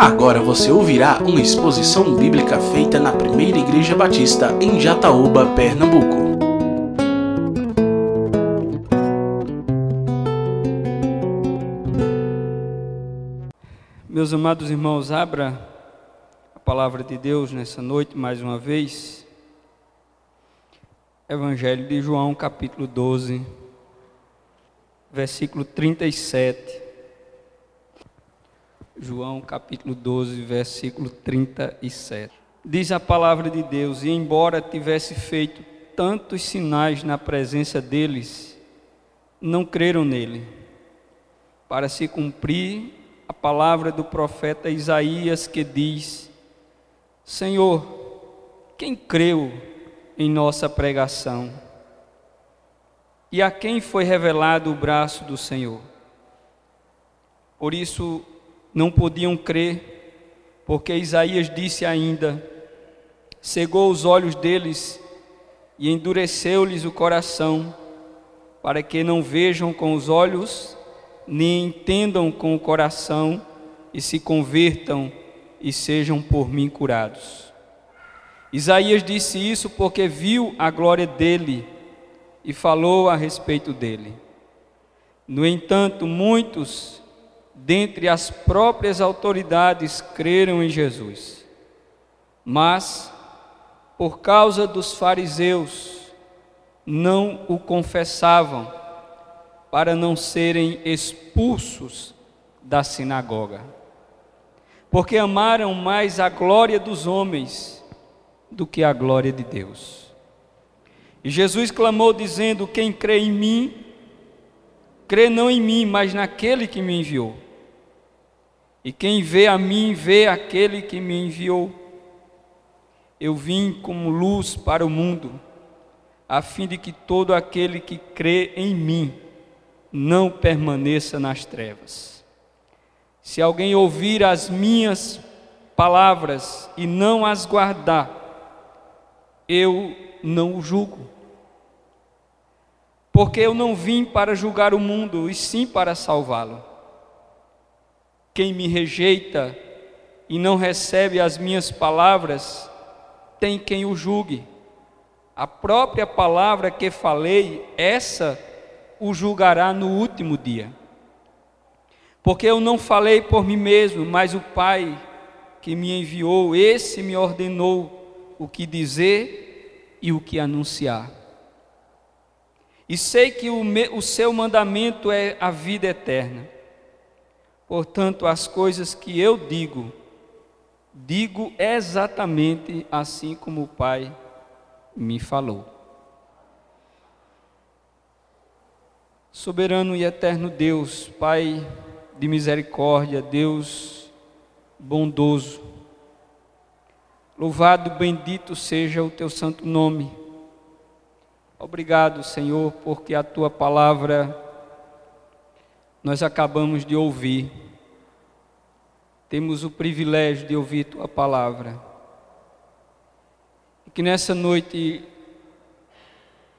Agora você ouvirá uma exposição bíblica feita na Primeira Igreja Batista em Jataúba, Pernambuco. Meus amados irmãos, abra a palavra de Deus nessa noite mais uma vez. Evangelho de João, capítulo 12, versículo 37. João capítulo 12, versículo 37. Diz a palavra de Deus: E embora tivesse feito tantos sinais na presença deles, não creram nele, para se cumprir a palavra do profeta Isaías que diz: Senhor, quem creu em nossa pregação? E a quem foi revelado o braço do Senhor? Por isso, não podiam crer, porque Isaías disse ainda: cegou os olhos deles e endureceu-lhes o coração, para que não vejam com os olhos, nem entendam com o coração, e se convertam e sejam por mim curados. Isaías disse isso porque viu a glória dele e falou a respeito dele. No entanto, muitos dentre as próprias autoridades creram em Jesus. Mas, por causa dos fariseus, não o confessavam, para não serem expulsos da sinagoga. Porque amaram mais a glória dos homens do que a glória de Deus. E Jesus clamou, dizendo: Quem crê em mim, crê não em mim, mas naquele que me enviou. E quem vê a mim, vê aquele que me enviou. Eu vim como luz para o mundo, a fim de que todo aquele que crê em mim não permaneça nas trevas. Se alguém ouvir as minhas palavras e não as guardar, eu não o julgo. Porque eu não vim para julgar o mundo, e sim para salvá-lo. Quem me rejeita e não recebe as minhas palavras, tem quem o julgue. A própria palavra que falei, essa o julgará no último dia. Porque eu não falei por mim mesmo, mas o Pai que me enviou, esse me ordenou o que dizer e o que anunciar. E sei que o, o seu mandamento é a vida eterna. Portanto, as coisas que eu digo, digo exatamente assim como o Pai me falou. Soberano e eterno Deus, Pai de misericórdia, Deus bondoso, louvado, bendito seja o teu santo nome. Obrigado, Senhor, porque a tua palavra nós acabamos de ouvir. Temos o privilégio de ouvir tua palavra. E que nessa noite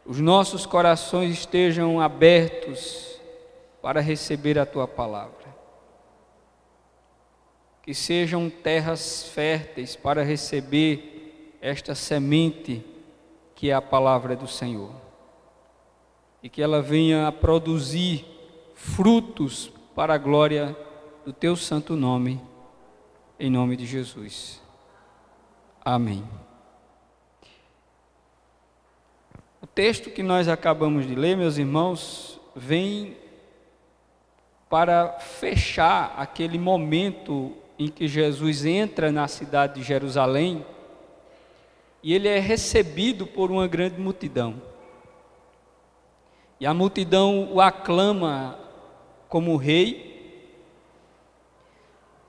os nossos corações estejam abertos para receber a tua palavra. Que sejam terras férteis para receber esta semente que é a palavra do Senhor. E que ela venha a produzir frutos para a glória do teu santo nome, em nome de Jesus. Amém. O texto que nós acabamos de ler, meus irmãos, vem para fechar aquele momento em que Jesus entra na cidade de Jerusalém e ele é recebido por uma grande multidão. E a multidão o aclama como rei.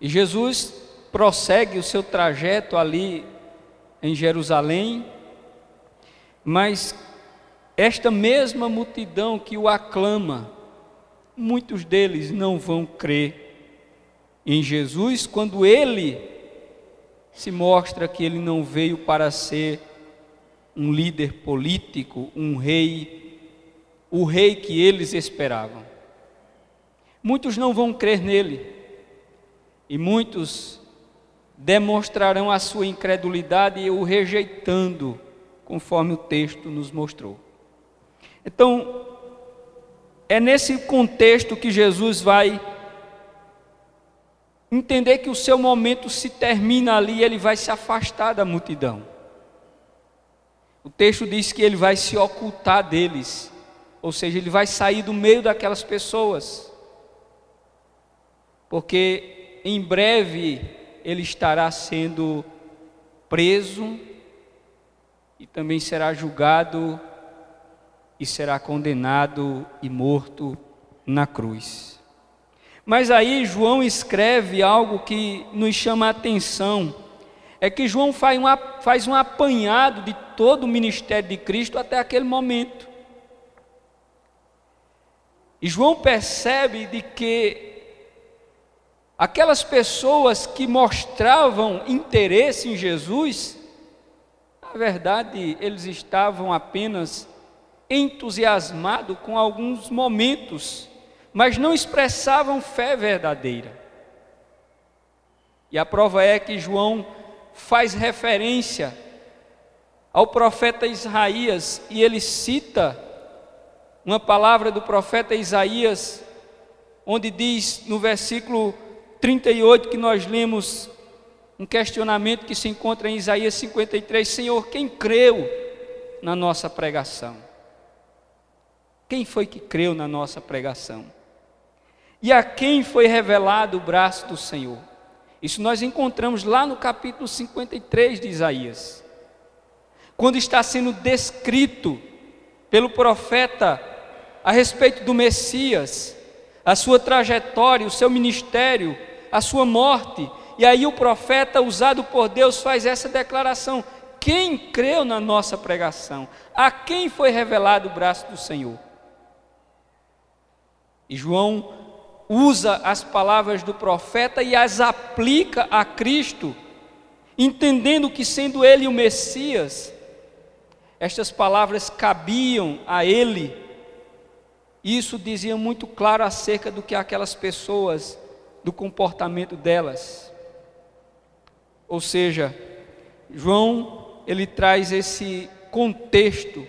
E Jesus prossegue o seu trajeto ali em Jerusalém, mas esta mesma multidão que o aclama, muitos deles não vão crer em Jesus quando ele se mostra que ele não veio para ser um líder político, um rei, o rei que eles esperavam. Muitos não vão crer nele, e muitos demonstrarão a sua incredulidade o rejeitando, conforme o texto nos mostrou. Então, é nesse contexto que Jesus vai entender que o seu momento se termina ali ele vai se afastar da multidão. O texto diz que ele vai se ocultar deles, ou seja, ele vai sair do meio daquelas pessoas, porque em breve ele estará sendo preso e também será julgado e será condenado e morto na cruz. Mas aí João escreve algo que nos chama a atenção. É que João faz um, faz um apanhado de todo o ministério de Cristo até aquele momento. E João percebe de que aquelas pessoas que mostravam interesse em Jesus, na verdade, eles estavam apenas entusiasmados com alguns momentos mas não expressavam fé verdadeira. E a prova é que João faz referência ao profeta Isaías e ele cita uma palavra do profeta Isaías, onde diz no versículo 38 que nós lemos um questionamento que se encontra em Isaías 53: Senhor, quem creu na nossa pregação? Quem foi que creu na nossa pregação? E a quem foi revelado o braço do Senhor? Isso nós encontramos lá no capítulo 53 de Isaías. Quando está sendo descrito pelo profeta a respeito do Messias, a sua trajetória, o seu ministério, a sua morte. E aí o profeta, usado por Deus, faz essa declaração: Quem creu na nossa pregação? A quem foi revelado o braço do Senhor? E João usa as palavras do profeta e as aplica a Cristo, entendendo que, sendo Ele o Messias, estas palavras cabiam a Ele. Isso dizia muito claro acerca do que aquelas pessoas, do comportamento delas. Ou seja, João, ele traz esse contexto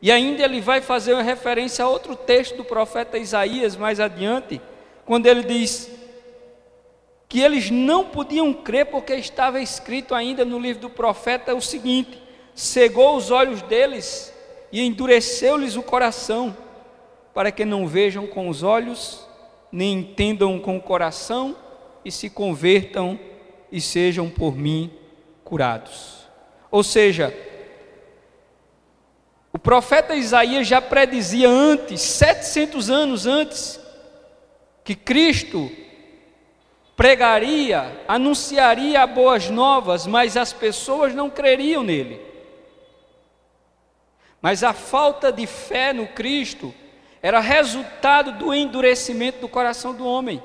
e ainda ele vai fazer uma referência a outro texto do profeta Isaías mais adiante, quando ele diz que eles não podiam crer porque estava escrito ainda no livro do profeta o seguinte: cegou os olhos deles e endureceu-lhes o coração, para que não vejam com os olhos, nem entendam com o coração, e se convertam e sejam por mim curados. Ou seja, o profeta Isaías já predizia antes, 700 anos antes, que Cristo pregaria, anunciaria boas novas, mas as pessoas não creriam nele. Mas a falta de fé no Cristo era resultado do endurecimento do coração do homem,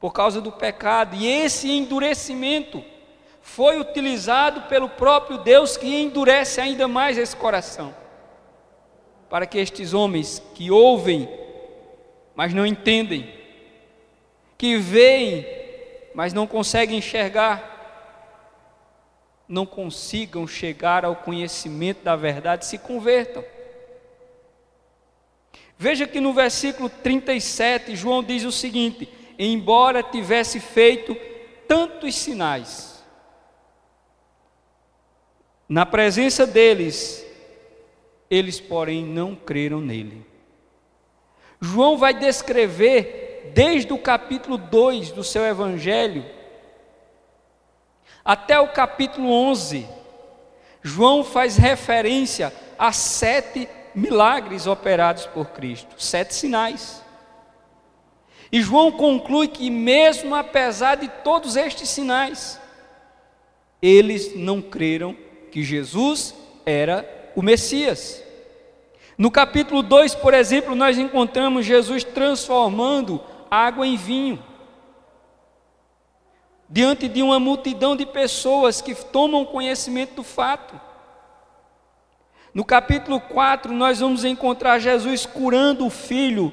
por causa do pecado, e esse endurecimento foi utilizado pelo próprio Deus que endurece ainda mais esse coração, para que estes homens que ouvem mas não entendem, que veem, mas não conseguem enxergar, não consigam chegar ao conhecimento da verdade, se convertam. Veja que no versículo 37, João diz o seguinte: Embora tivesse feito tantos sinais, na presença deles, eles, porém, não creram nele. João vai descrever, desde o capítulo 2 do seu evangelho, até o capítulo 11, João faz referência a sete milagres operados por Cristo, sete sinais. E João conclui que, mesmo apesar de todos estes sinais, eles não creram que Jesus era o Messias. No capítulo 2, por exemplo, nós encontramos Jesus transformando água em vinho. Diante de uma multidão de pessoas que tomam conhecimento do fato. No capítulo 4, nós vamos encontrar Jesus curando o filho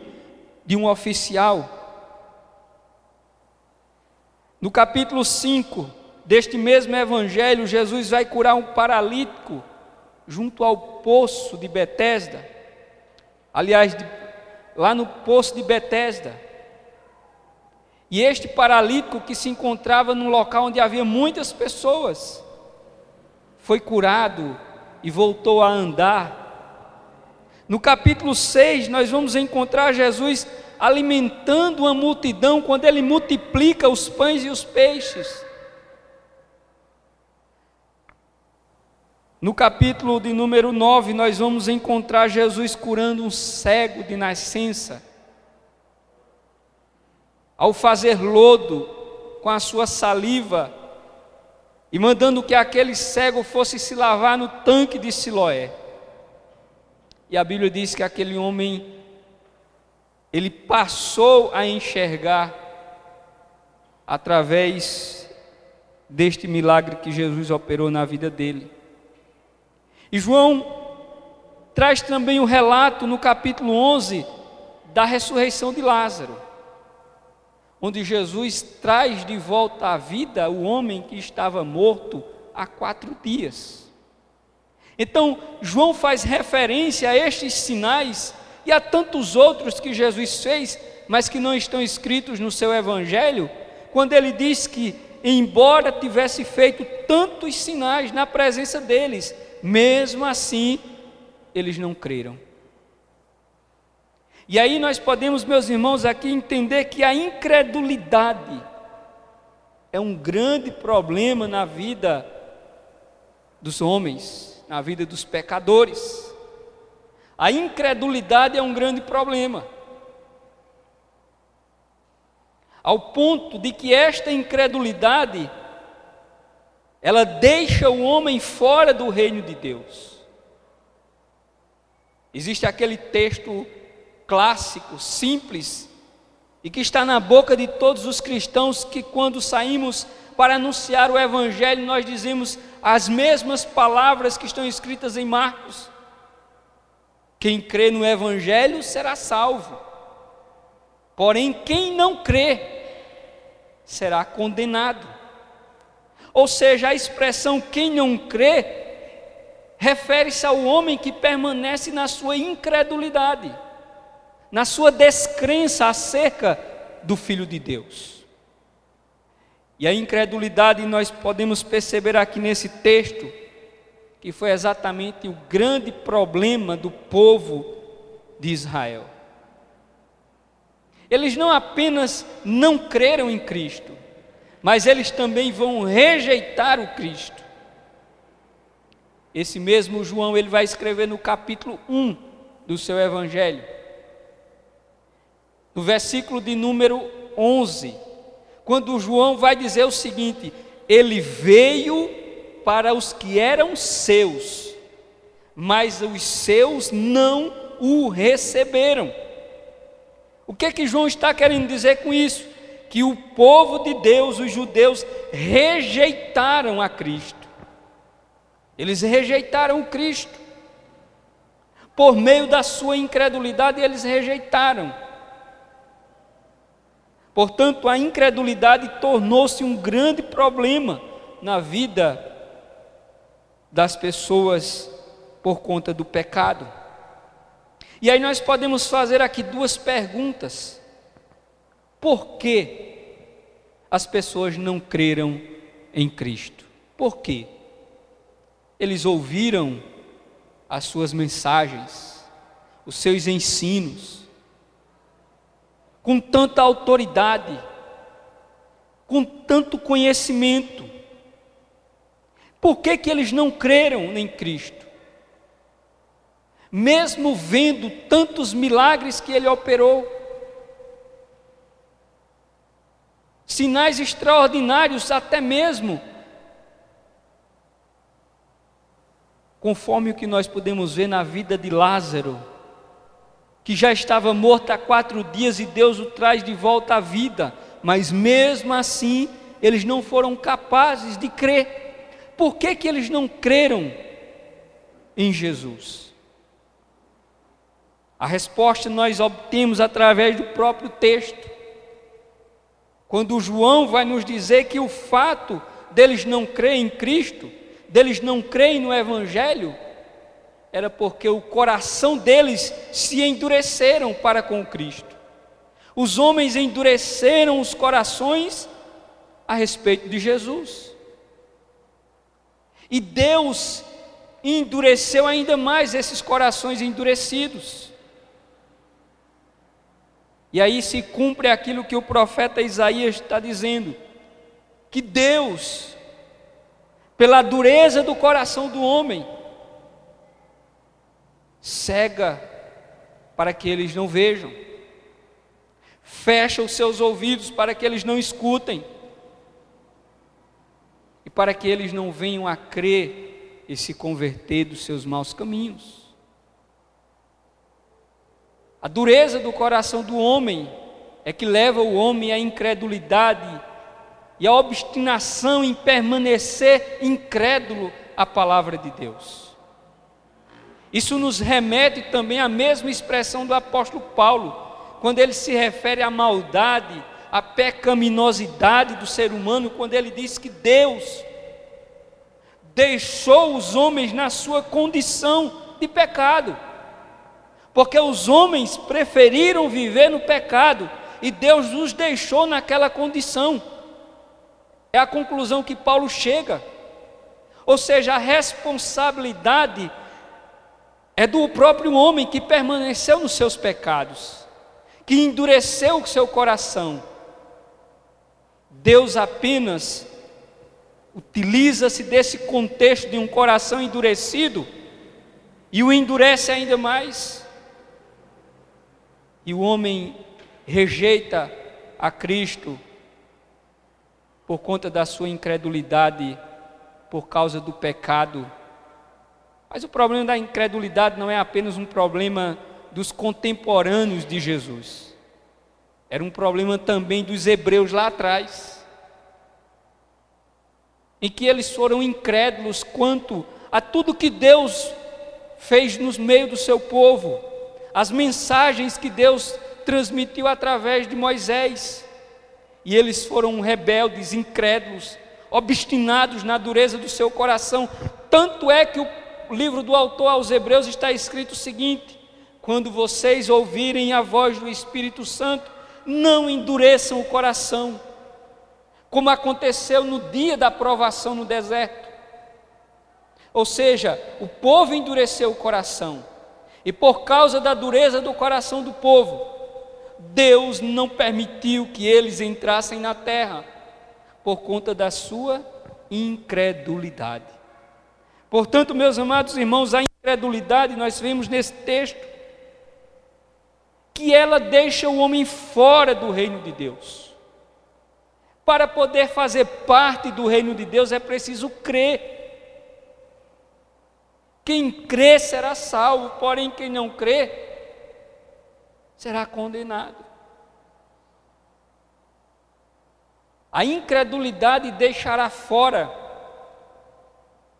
de um oficial. No capítulo 5 deste mesmo evangelho, Jesus vai curar um paralítico junto ao poço de Betesda. Aliás, lá no poço de Betesda. E este paralítico que se encontrava num local onde havia muitas pessoas, foi curado e voltou a andar. No capítulo 6, nós vamos encontrar Jesus alimentando uma multidão quando ele multiplica os pães e os peixes. No capítulo de número 9, nós vamos encontrar Jesus curando um cego de nascença. Ao fazer lodo com a sua saliva e mandando que aquele cego fosse se lavar no tanque de Siloé. E a Bíblia diz que aquele homem ele passou a enxergar através deste milagre que Jesus operou na vida dele. E João traz também o um relato no capítulo 11 da ressurreição de Lázaro, onde Jesus traz de volta à vida o homem que estava morto há quatro dias. Então, João faz referência a estes sinais e a tantos outros que Jesus fez, mas que não estão escritos no seu evangelho, quando ele diz que, embora tivesse feito tantos sinais na presença deles, mesmo assim, eles não creram. E aí nós podemos, meus irmãos, aqui entender que a incredulidade é um grande problema na vida dos homens, na vida dos pecadores. A incredulidade é um grande problema. Ao ponto de que esta incredulidade ela deixa o homem fora do reino de Deus. Existe aquele texto clássico, simples, e que está na boca de todos os cristãos que, quando saímos para anunciar o Evangelho, nós dizemos as mesmas palavras que estão escritas em Marcos. Quem crê no Evangelho será salvo, porém, quem não crê será condenado. Ou seja, a expressão quem não crê refere-se ao homem que permanece na sua incredulidade, na sua descrença acerca do Filho de Deus. E a incredulidade nós podemos perceber aqui nesse texto, que foi exatamente o grande problema do povo de Israel. Eles não apenas não creram em Cristo, mas eles também vão rejeitar o Cristo. Esse mesmo João, ele vai escrever no capítulo 1 do seu evangelho. No versículo de número 11, quando João vai dizer o seguinte: ele veio para os que eram seus, mas os seus não o receberam. O que que João está querendo dizer com isso? que o povo de Deus, os judeus, rejeitaram a Cristo. Eles rejeitaram o Cristo. Por meio da sua incredulidade, eles rejeitaram. Portanto, a incredulidade tornou-se um grande problema na vida das pessoas por conta do pecado. E aí nós podemos fazer aqui duas perguntas. Por que as pessoas não creram em Cristo? Por quê? Eles ouviram as suas mensagens, os seus ensinos, com tanta autoridade, com tanto conhecimento. Por que, que eles não creram em Cristo? Mesmo vendo tantos milagres que ele operou, sinais extraordinários, até mesmo, conforme o que nós podemos ver na vida de Lázaro, que já estava morto há quatro dias e Deus o traz de volta à vida, mas mesmo assim eles não foram capazes de crer. Por que, que eles não creram em Jesus? A resposta nós obtemos através do próprio texto Quando João vai nos dizer que o fato deles não crerem em Cristo, deles não crerem no Evangelho, era porque o coração deles se endureceram para com Cristo. Os homens endureceram os corações a respeito de Jesus. E Deus endureceu ainda mais esses corações endurecidos. E aí se cumpre aquilo que o profeta Isaías está dizendo: que Deus, pela dureza do coração do homem, cega para que eles não vejam, fecha os seus ouvidos para que eles não escutem, e para que eles não venham a crer e se converter dos seus maus caminhos. A dureza do coração do homem é que leva o homem à incredulidade e à obstinação em permanecer incrédulo à palavra de Deus. Isso nos remete também à mesma expressão do apóstolo Paulo, quando ele se refere à maldade, à pecaminosidade do ser humano, quando ele diz que Deus deixou os homens na sua condição de pecado porque os homens preferiram viver no pecado e Deus os deixou naquela condição. É a conclusão que Paulo chega. Ou seja, a responsabilidade é do próprio homem que permaneceu nos seus pecados, que endureceu o seu coração. Deus apenas utiliza-se desse contexto de um coração endurecido e o endurece ainda mais e o homem rejeita a Cristo por conta da sua incredulidade, por causa do pecado. Mas o problema da incredulidade não é apenas um problema dos contemporâneos de Jesus, era um problema também dos hebreus lá atrás, em que eles foram incrédulos quanto a tudo que Deus fez nos meio do seu povo as mensagens que Deus transmitiu através de Moisés. E eles foram rebeldes, incrédulos, obstinados na dureza do seu coração. Tanto é que o livro do autor aos Hebreus está escrito o seguinte: quando vocês ouvirem a voz do Espírito Santo, não endureçam o coração, como aconteceu no dia da provação no deserto. Ou seja, o povo endureceu o coração, e por causa da dureza do coração do povo, Deus não permitiu que eles entrassem na terra, por conta da sua incredulidade. Portanto, meus amados irmãos, a incredulidade, nós vemos nesse texto, que ela deixa o homem fora do reino de Deus. Para poder fazer parte do reino de Deus é preciso crer. Quem crê será salvo, porém quem não crê será condenado. A incredulidade deixará fora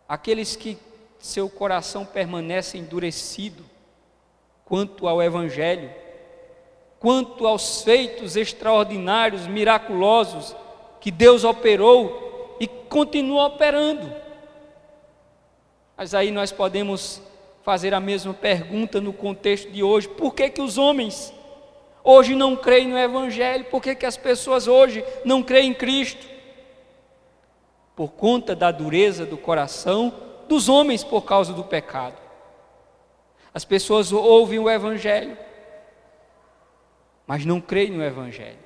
aqueles que seu coração permanece endurecido quanto ao Evangelho, quanto aos feitos extraordinários, miraculosos que Deus operou e continua operando. Mas aí nós podemos fazer a mesma pergunta no contexto de hoje: por que, que os homens hoje não creem no Evangelho? Por que, que as pessoas hoje não creem em Cristo? Por conta da dureza do coração dos homens por causa do pecado. As pessoas ouvem o Evangelho, mas não creem no Evangelho.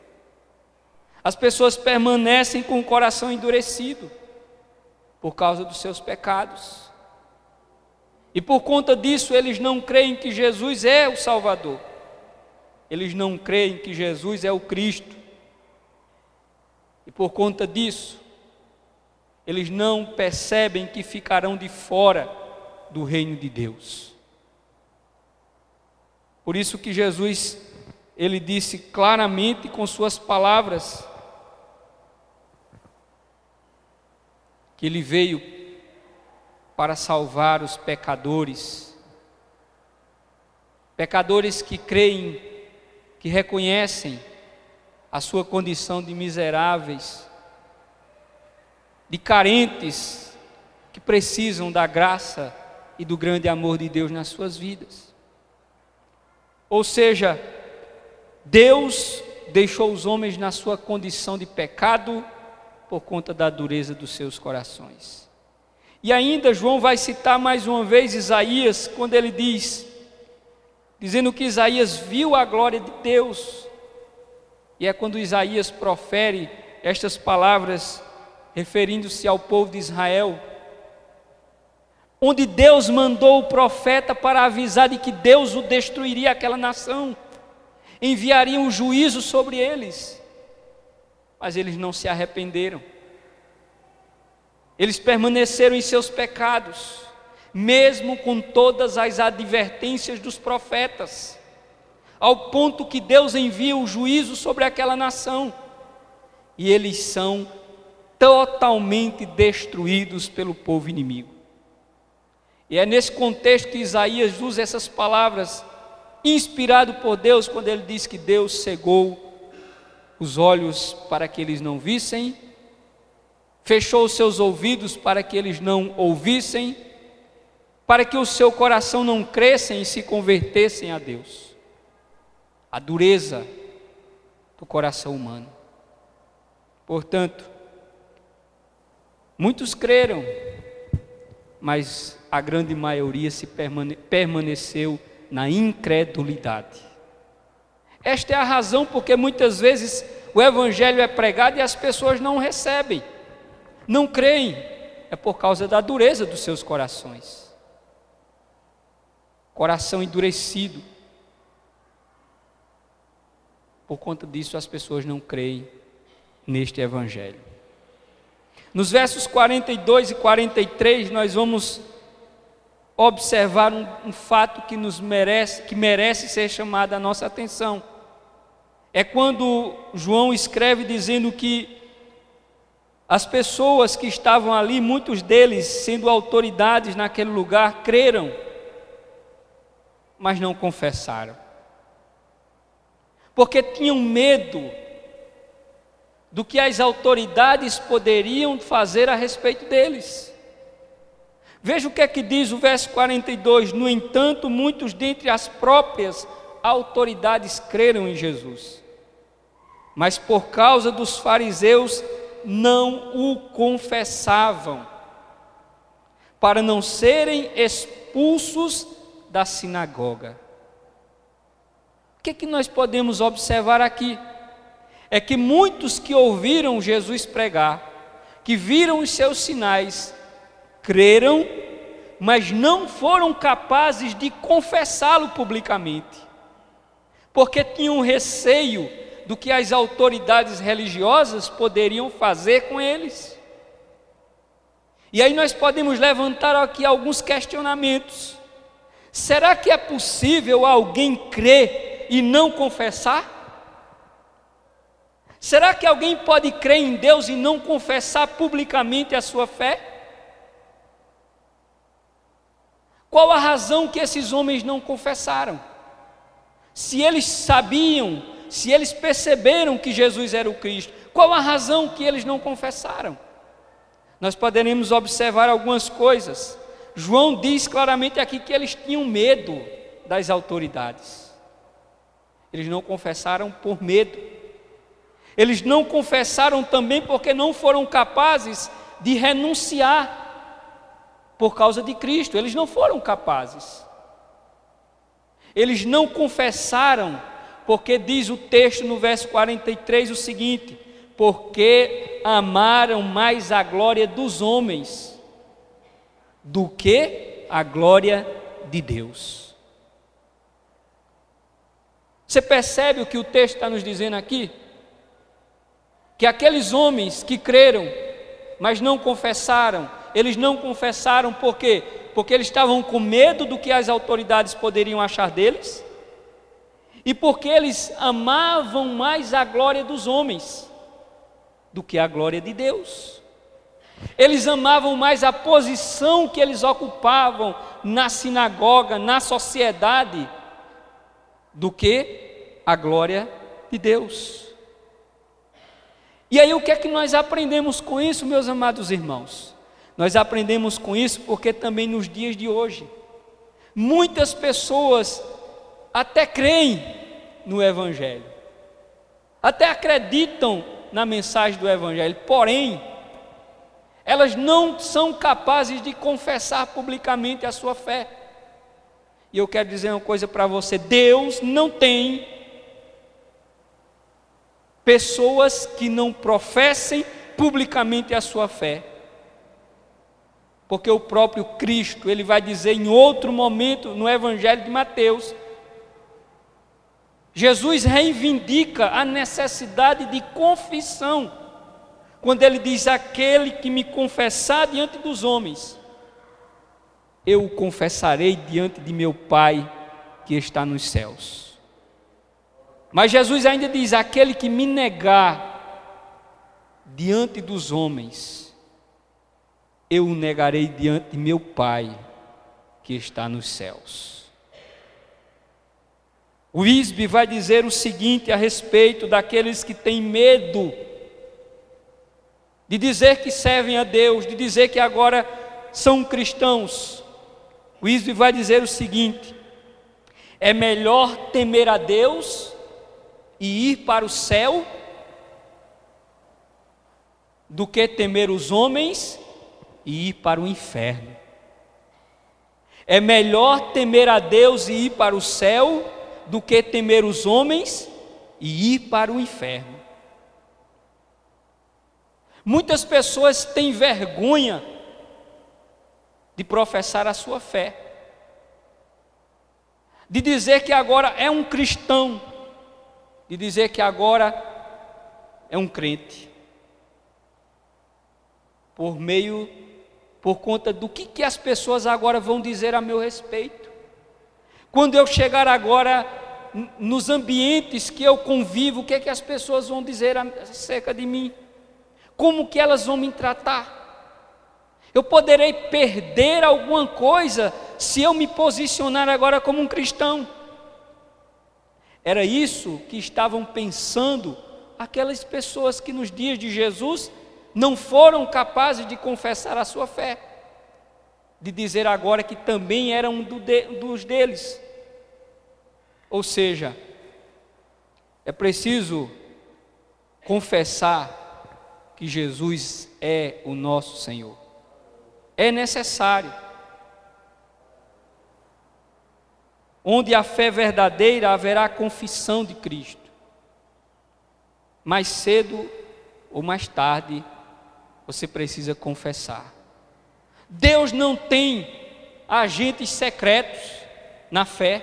As pessoas permanecem com o coração endurecido por causa dos seus pecados. E por conta disso, eles não creem que Jesus é o Salvador. Eles não creem que Jesus é o Cristo. E por conta disso, eles não percebem que ficarão de fora do reino de Deus. Por isso que Jesus ele disse claramente com suas palavras que ele veio para salvar os pecadores. Pecadores que creem, que reconhecem a sua condição de miseráveis, de carentes que precisam da graça e do grande amor de Deus nas suas vidas. Ou seja, Deus deixou os homens na sua condição de pecado por conta da dureza dos seus corações. E ainda João vai citar mais uma vez Isaías, quando ele diz, dizendo que Isaías viu a glória de Deus. E é quando Isaías profere estas palavras, referindo-se ao povo de Israel, onde Deus mandou o profeta para avisar de que Deus o destruiria aquela nação, enviaria um juízo sobre eles, mas eles não se arrependeram. Eles permaneceram em seus pecados, mesmo com todas as advertências dos profetas, ao ponto que Deus envia o juízo sobre aquela nação, e eles são totalmente destruídos pelo povo inimigo. E é nesse contexto que Isaías usa essas palavras, inspirado por Deus, quando ele diz que Deus cegou os olhos para que eles não vissem fechou os seus ouvidos para que eles não ouvissem, para que o seu coração não crescem e se convertessem a Deus. A dureza do coração humano. Portanto, muitos creram, mas a grande maioria se permane permaneceu na incredulidade. Esta é a razão porque muitas vezes o evangelho é pregado e as pessoas não recebem não creem, é por causa da dureza dos seus corações. Coração endurecido. Por conta disso, as pessoas não creem neste Evangelho. Nos versos 42 e 43, nós vamos observar um, um, fato que nos merece, que merece ser chamado a nossa atenção. É quando João escreve dizendo que as pessoas que estavam ali, muitos deles sendo autoridades naquele lugar, creram, mas não confessaram. Porque tinham medo do que as autoridades poderiam fazer a respeito deles. Veja o que é que diz o verso 42: No entanto, muitos dentre as próprias autoridades creram em Jesus, mas por causa dos fariseus não o confessavam, para não serem expulsos da sinagoga. O que, é que nós podemos observar aqui? É que muitos que ouviram Jesus pregar, que viram os seus sinais, creram, mas não foram capazes de confessá-lo publicamente, porque tinham receio do que as autoridades religiosas poderiam fazer com eles. E aí nós podemos levantar aqui alguns questionamentos. Será que é possível alguém crer e não confessar? Será que alguém pode crer em Deus e não confessar publicamente a sua fé? Qual a razão que esses homens não confessaram? Se eles sabiam se eles perceberam que Jesus era o Cristo, qual a razão que eles não confessaram? Nós poderemos observar algumas coisas. João diz claramente aqui que eles tinham medo das autoridades. Eles não confessaram por medo. Eles não confessaram também porque não foram capazes de renunciar por causa de Cristo. Eles não foram capazes. Eles não confessaram porque diz o texto no verso 43 o seguinte: porque amaram mais a glória dos homens do que a glória de Deus. Você percebe o que o texto está nos dizendo aqui? Que aqueles homens que creram, mas não confessaram, eles não confessaram por quê? Porque eles estavam com medo do que as autoridades poderiam achar deles e porque eles amavam mais a glória dos homens do que a glória de Deus. Eles amavam mais a posição que eles ocupavam na sinagoga, na sociedade, do que a glória de Deus. E aí o que é que nós aprendemos com isso, meus amados irmãos? Nós aprendemos com isso porque também nos dias de hoje, muitas pessoas até creem no Evangelho, até acreditam na mensagem do Evangelho, porém, elas não são capazes de confessar publicamente a sua fé. E eu quero dizer uma coisa para você: Deus não tem pessoas que não professem publicamente a sua fé. Porque o próprio Cristo, ele vai dizer em outro momento no Evangelho de Mateus, Jesus reivindica a necessidade de confissão, quando ele diz: Aquele que me confessar diante dos homens, eu o confessarei diante de meu Pai que está nos céus. Mas Jesus ainda diz: Aquele que me negar diante dos homens, eu o negarei diante de meu Pai que está nos céus. O Isbe vai dizer o seguinte a respeito daqueles que têm medo de dizer que servem a Deus, de dizer que agora são cristãos. O Isbe vai dizer o seguinte: é melhor temer a Deus e ir para o céu do que temer os homens e ir para o inferno. É melhor temer a Deus e ir para o céu do que temer os homens e ir para o inferno. Muitas pessoas têm vergonha de professar a sua fé, de dizer que agora é um cristão, de dizer que agora é um crente, por meio, por conta do que, que as pessoas agora vão dizer a meu respeito. Quando eu chegar agora nos ambientes que eu convivo, o que é que as pessoas vão dizer acerca de mim? Como que elas vão me tratar? Eu poderei perder alguma coisa se eu me posicionar agora como um cristão. Era isso que estavam pensando aquelas pessoas que nos dias de Jesus não foram capazes de confessar a sua fé de dizer agora que também era um dos deles. Ou seja, é preciso confessar que Jesus é o nosso Senhor. É necessário. Onde a fé verdadeira haverá confissão de Cristo. Mais cedo ou mais tarde, você precisa confessar. Deus não tem agentes secretos na fé.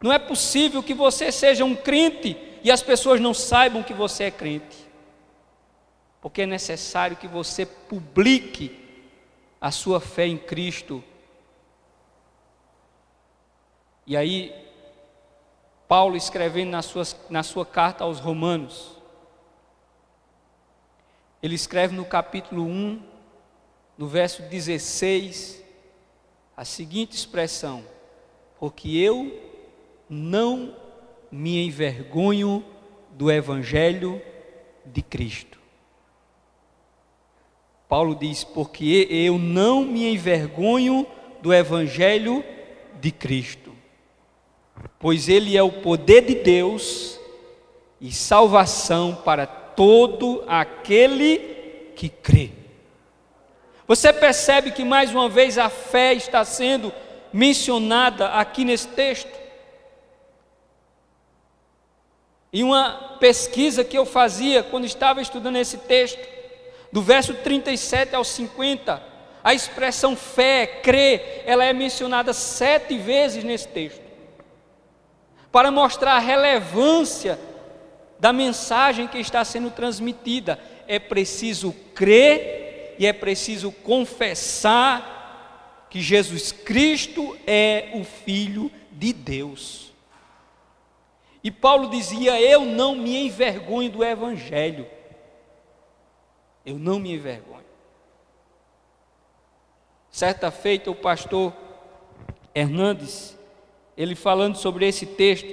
Não é possível que você seja um crente e as pessoas não saibam que você é crente. Porque é necessário que você publique a sua fé em Cristo. E aí, Paulo escrevendo na, suas, na sua carta aos Romanos, ele escreve no capítulo 1, no verso 16, a seguinte expressão: Porque eu não me envergonho do Evangelho de Cristo. Paulo diz: Porque eu não me envergonho do Evangelho de Cristo, pois ele é o poder de Deus e salvação para todo aquele que crê. Você percebe que mais uma vez a fé está sendo mencionada aqui nesse texto? Em uma pesquisa que eu fazia quando estava estudando esse texto, do verso 37 ao 50, a expressão fé, crer, ela é mencionada sete vezes nesse texto, para mostrar a relevância da mensagem que está sendo transmitida. É preciso crer e é preciso confessar que Jesus Cristo é o Filho de Deus. E Paulo dizia: Eu não me envergonho do Evangelho. Eu não me envergonho. Certa feita, o pastor Hernandes, ele falando sobre esse texto,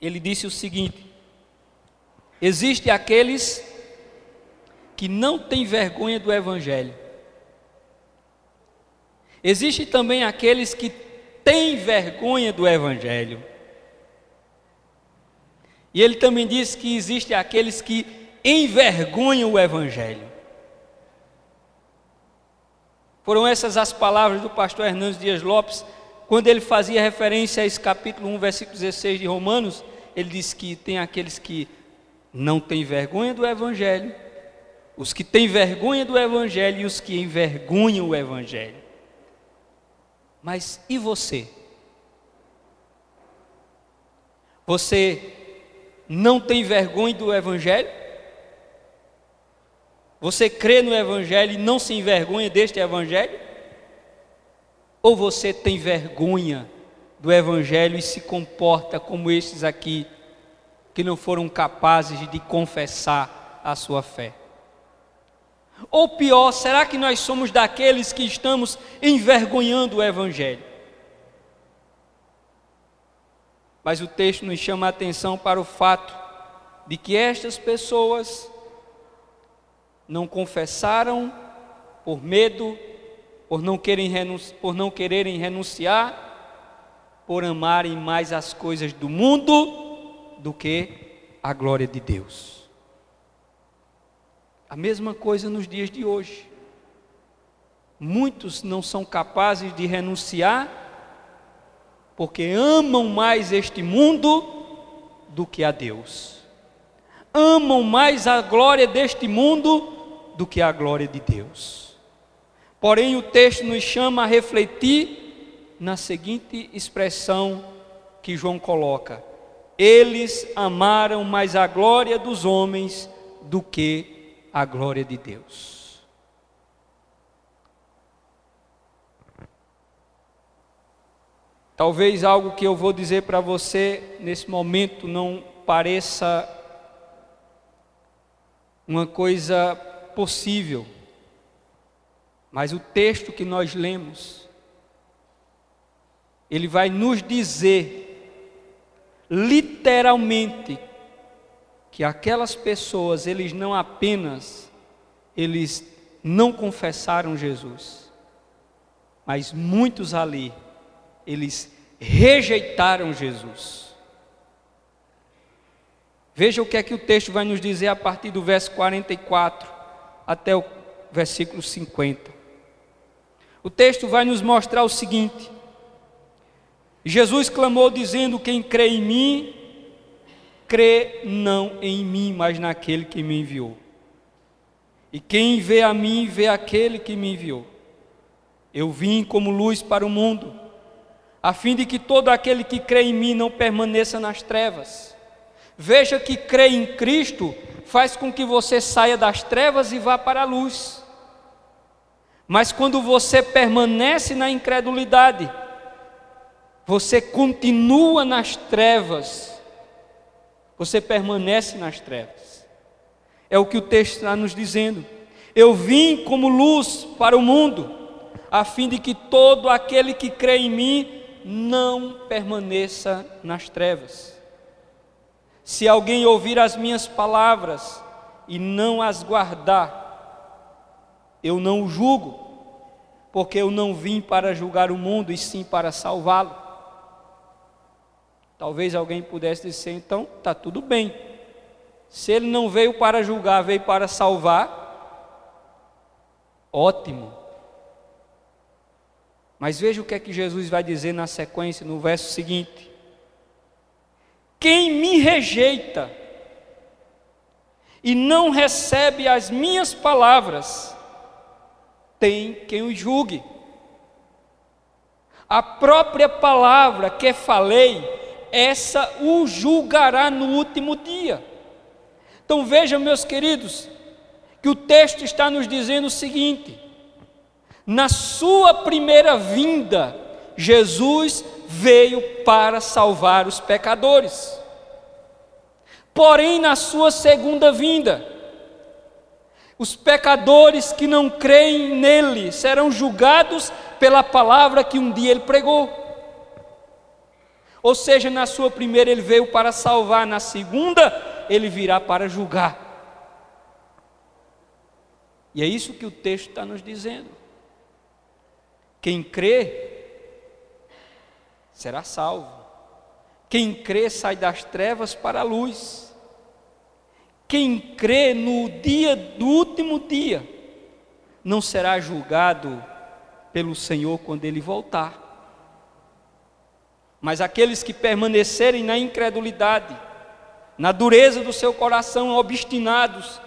ele disse o seguinte: Existem aqueles que não têm vergonha do Evangelho. Existem também aqueles que têm vergonha do Evangelho. E ele também disse que existem aqueles que envergonham o Evangelho. Foram essas as palavras do pastor Hernandes Dias Lopes, quando ele fazia referência a esse capítulo 1, versículo 16 de Romanos, ele disse que tem aqueles que não têm vergonha do Evangelho, os que têm vergonha do Evangelho e os que envergonham o Evangelho. Mas e você? Você não tem vergonha do Evangelho? Você crê no Evangelho e não se envergonha deste Evangelho? Ou você tem vergonha do Evangelho e se comporta como estes aqui, que não foram capazes de confessar a sua fé. Ou pior, será que nós somos daqueles que estamos envergonhando o Evangelho? Mas o texto nos chama a atenção para o fato de que estas pessoas não confessaram por medo, por não, por não quererem renunciar por amarem mais as coisas do mundo do que a glória de Deus. A mesma coisa nos dias de hoje. Muitos não são capazes de renunciar porque amam mais este mundo do que a Deus. Amam mais a glória deste mundo do que a glória de Deus. Porém, o texto nos chama a refletir na seguinte expressão que João coloca: Eles amaram mais a glória dos homens do que a glória de Deus. Talvez algo que eu vou dizer para você nesse momento não pareça uma coisa possível, mas o texto que nós lemos ele vai nos dizer literalmente que aquelas pessoas, eles não apenas eles não confessaram Jesus, mas muitos ali eles rejeitaram Jesus. Veja o que é que o texto vai nos dizer a partir do verso 44 até o versículo 50. O texto vai nos mostrar o seguinte: Jesus clamou dizendo: Quem crê em mim, crê não em mim, mas naquele que me enviou. E quem vê a mim, vê aquele que me enviou. Eu vim como luz para o mundo, a fim de que todo aquele que crê em mim não permaneça nas trevas. Veja que crer em Cristo faz com que você saia das trevas e vá para a luz. Mas quando você permanece na incredulidade, você continua nas trevas, você permanece nas trevas. É o que o texto está nos dizendo. Eu vim como luz para o mundo, a fim de que todo aquele que crê em mim não permaneça nas trevas. Se alguém ouvir as minhas palavras e não as guardar, eu não o julgo, porque eu não vim para julgar o mundo, e sim para salvá-lo. Talvez alguém pudesse dizer, então, está tudo bem. Se ele não veio para julgar, veio para salvar, ótimo. Mas veja o que é que Jesus vai dizer na sequência, no verso seguinte: Quem me rejeita e não recebe as minhas palavras, tem quem o julgue. A própria palavra que falei essa o julgará no último dia. Então vejam, meus queridos, que o texto está nos dizendo o seguinte: na sua primeira vinda, Jesus veio para salvar os pecadores. Porém, na sua segunda vinda, os pecadores que não creem nele serão julgados pela palavra que um dia ele pregou. Ou seja, na sua primeira ele veio para salvar, na segunda ele virá para julgar. E é isso que o texto está nos dizendo. Quem crê será salvo. Quem crê sai das trevas para a luz. Quem crê no dia do último dia não será julgado pelo Senhor quando ele voltar. Mas aqueles que permanecerem na incredulidade, na dureza do seu coração, obstinados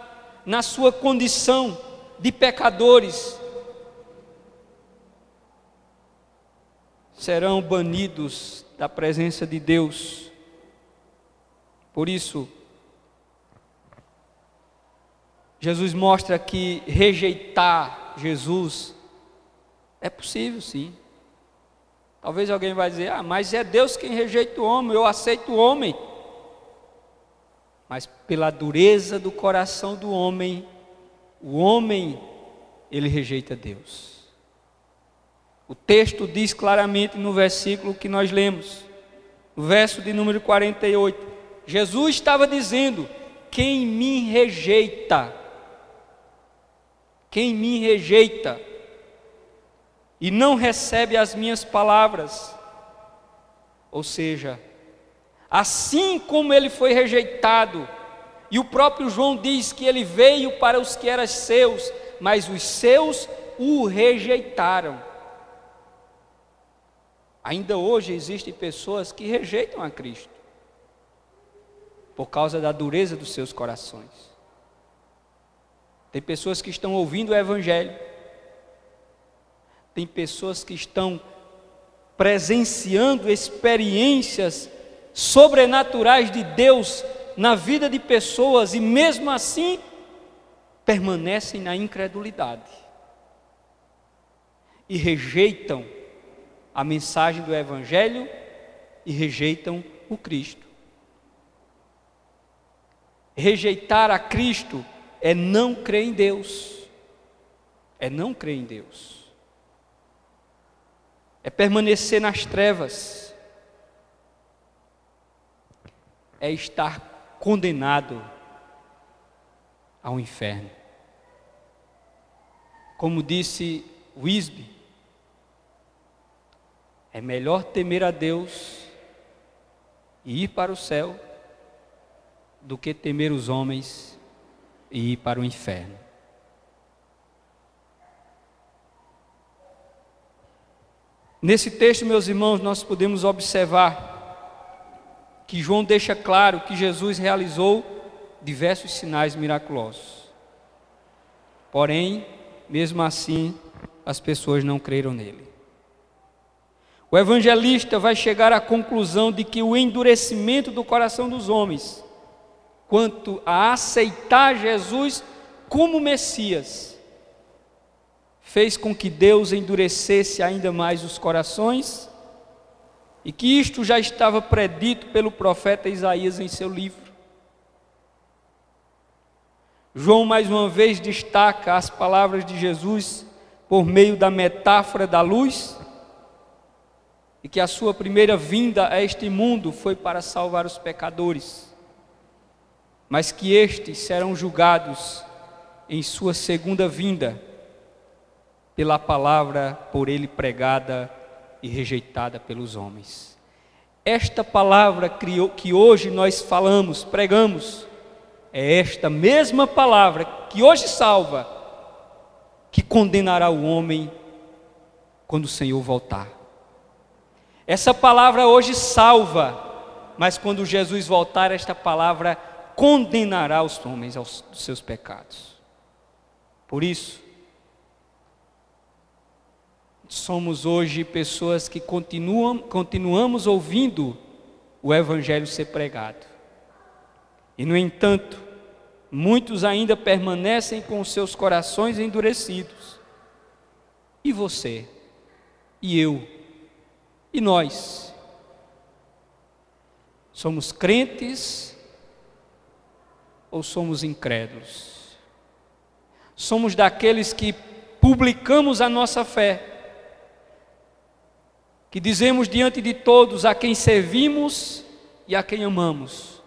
na sua condição de pecadores, serão banidos da presença de Deus. Por isso, Jesus mostra que rejeitar Jesus é possível sim. Talvez alguém vai dizer: "Ah, mas é Deus quem rejeita o homem, eu aceito o homem". Mas pela dureza do coração do homem, o homem ele rejeita Deus. O texto diz claramente no versículo que nós lemos, no verso de número 48, Jesus estava dizendo: Quem me rejeita, quem me rejeita e não recebe as minhas palavras, ou seja, assim como ele foi rejeitado, e o próprio João diz que ele veio para os que eram seus, mas os seus o rejeitaram. Ainda hoje existem pessoas que rejeitam a Cristo por causa da dureza dos seus corações. Tem pessoas que estão ouvindo o Evangelho, tem pessoas que estão presenciando experiências sobrenaturais de Deus na vida de pessoas e mesmo assim permanecem na incredulidade e rejeitam a mensagem do Evangelho e rejeitam o Cristo. Rejeitar a Cristo é não crer em Deus, é não crer em Deus, é permanecer nas trevas, é estar condenado ao inferno. Como disse Wisby, é melhor temer a Deus e ir para o céu do que temer os homens e ir para o inferno. Nesse texto, meus irmãos, nós podemos observar que João deixa claro que Jesus realizou diversos sinais miraculosos. Porém, mesmo assim, as pessoas não creram nele. O evangelista vai chegar à conclusão de que o endurecimento do coração dos homens, quanto a aceitar Jesus como Messias, fez com que Deus endurecesse ainda mais os corações, e que isto já estava predito pelo profeta Isaías em seu livro. João mais uma vez destaca as palavras de Jesus por meio da metáfora da luz e que a sua primeira vinda a este mundo foi para salvar os pecadores, mas que estes serão julgados em sua segunda vinda pela palavra por ele pregada e rejeitada pelos homens. Esta palavra que hoje nós falamos, pregamos, é esta mesma palavra que hoje salva, que condenará o homem quando o Senhor voltar. Essa palavra hoje salva, mas quando Jesus voltar, esta palavra condenará os homens aos seus pecados. Por isso, somos hoje pessoas que continuam, continuamos ouvindo o Evangelho ser pregado. E, no entanto, muitos ainda permanecem com seus corações endurecidos. E você? E eu? E nós? Somos crentes ou somos incrédulos? Somos daqueles que publicamos a nossa fé, que dizemos diante de todos a quem servimos e a quem amamos?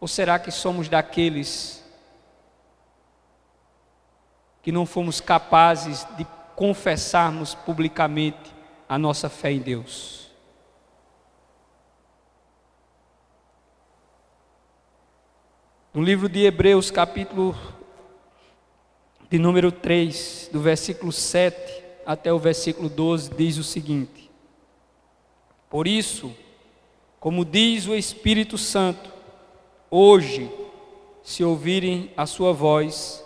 Ou será que somos daqueles que não fomos capazes de confessarmos publicamente a nossa fé em Deus? No livro de Hebreus, capítulo de número 3, do versículo 7 até o versículo 12, diz o seguinte: por isso, como diz o Espírito Santo, hoje, se ouvirem a sua voz,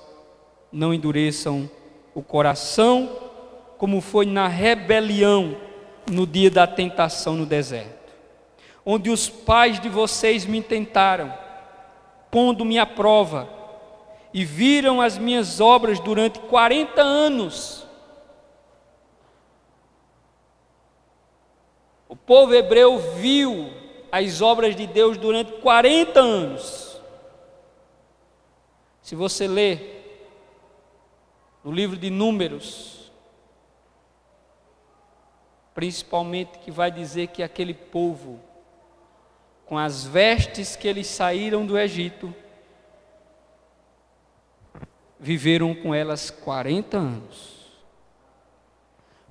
não endureçam o coração, como foi na rebelião no dia da tentação no deserto, onde os pais de vocês me tentaram, pondo-me à prova, e viram as minhas obras durante 40 anos O povo hebreu viu as obras de Deus durante 40 anos. Se você ler no livro de Números, principalmente que vai dizer que aquele povo, com as vestes que eles saíram do Egito, viveram com elas 40 anos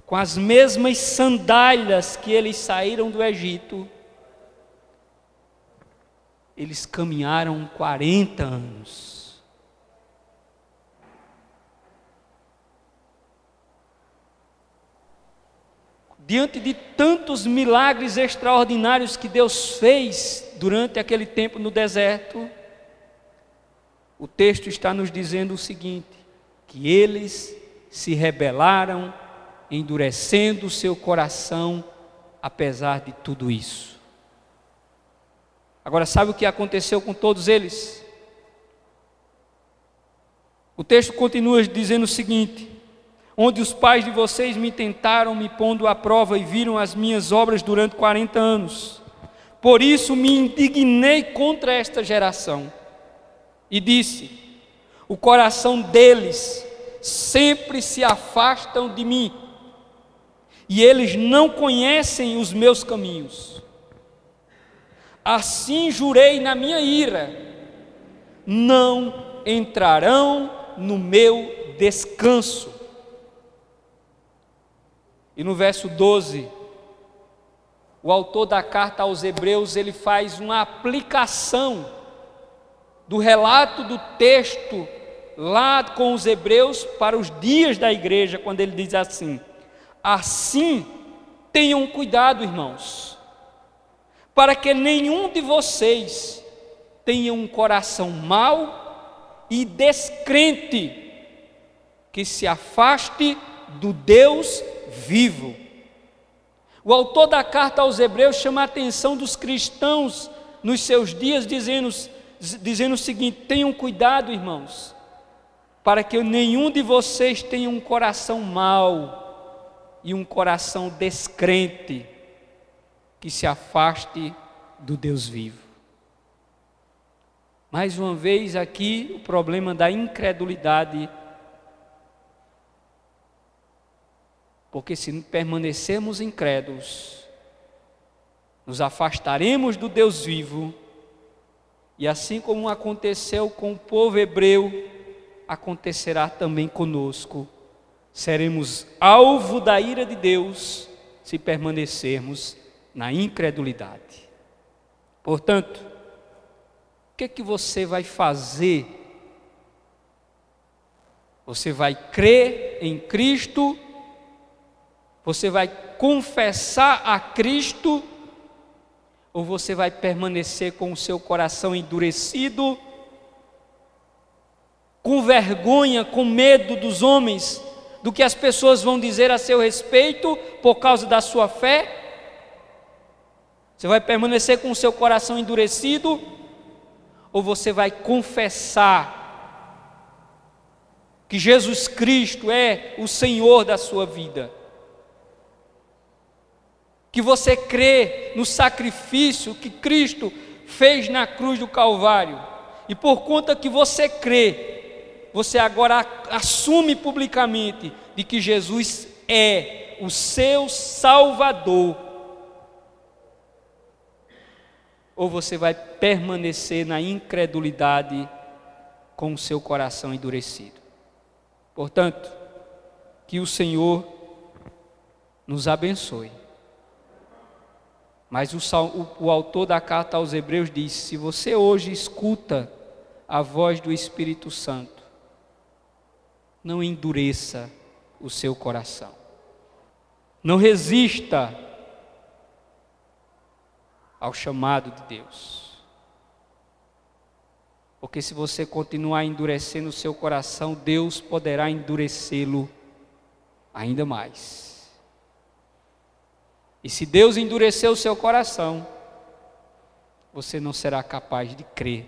com as mesmas sandálias que eles saíram do Egito, eles caminharam 40 anos. Diante de tantos milagres extraordinários que Deus fez durante aquele tempo no deserto, o texto está nos dizendo o seguinte: que eles se rebelaram endurecendo o seu coração, apesar de tudo isso. Agora, sabe o que aconteceu com todos eles? O texto continua dizendo o seguinte: onde os pais de vocês me tentaram, me pondo à prova e viram as minhas obras durante 40 anos. Por isso me indignei contra esta geração e disse: o coração deles sempre se afastam de mim e eles não conhecem os meus caminhos. Assim jurei na minha ira: não entrarão no meu descanso. E no verso 12, o autor da carta aos Hebreus, ele faz uma aplicação do relato do texto lá com os Hebreus para os dias da igreja, quando ele diz assim: Assim, tenham cuidado, irmãos, para que nenhum de vocês tenha um coração mau e descrente, que se afaste do Deus vivo. O autor da carta aos Hebreus chama a atenção dos cristãos nos seus dias, dizendo, dizendo o seguinte: tenham cuidado, irmãos, para que nenhum de vocês tenha um coração mau e um coração descrente que se afaste do Deus vivo. Mais uma vez aqui o problema da incredulidade. Porque se permanecermos incrédulos, nos afastaremos do Deus vivo, e assim como aconteceu com o povo hebreu, acontecerá também conosco seremos alvo da ira de Deus se permanecermos na incredulidade. Portanto, o que é que você vai fazer? Você vai crer em Cristo? Você vai confessar a Cristo? Ou você vai permanecer com o seu coração endurecido, com vergonha, com medo dos homens do que as pessoas vão dizer a seu respeito por causa da sua fé? Você vai permanecer com o seu coração endurecido? Ou você vai confessar que Jesus Cristo é o Senhor da sua vida? que você crê no sacrifício que Cristo fez na cruz do Calvário, e por conta que você crê, você agora assume publicamente de que Jesus é o seu Salvador. Ou você vai permanecer na incredulidade com o seu coração endurecido. Portanto, que o Senhor nos abençoe. Mas o, o, o, autor da carta aos Hebreus diz: se você hoje escuta a voz do Espírito Santo, não endureça o seu coração. Não resista ao chamado de Deus. Porque se você continuar endurecendo o seu coração, Deus poderá endurecê-lo ainda mais. E se Deus endurecer o seu coração, você não será capaz de crer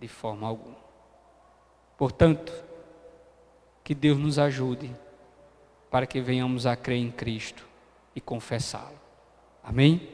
de forma alguma. Portanto, que Deus nos ajude para que venhamos a crer em Cristo e confessá-lo. Amém?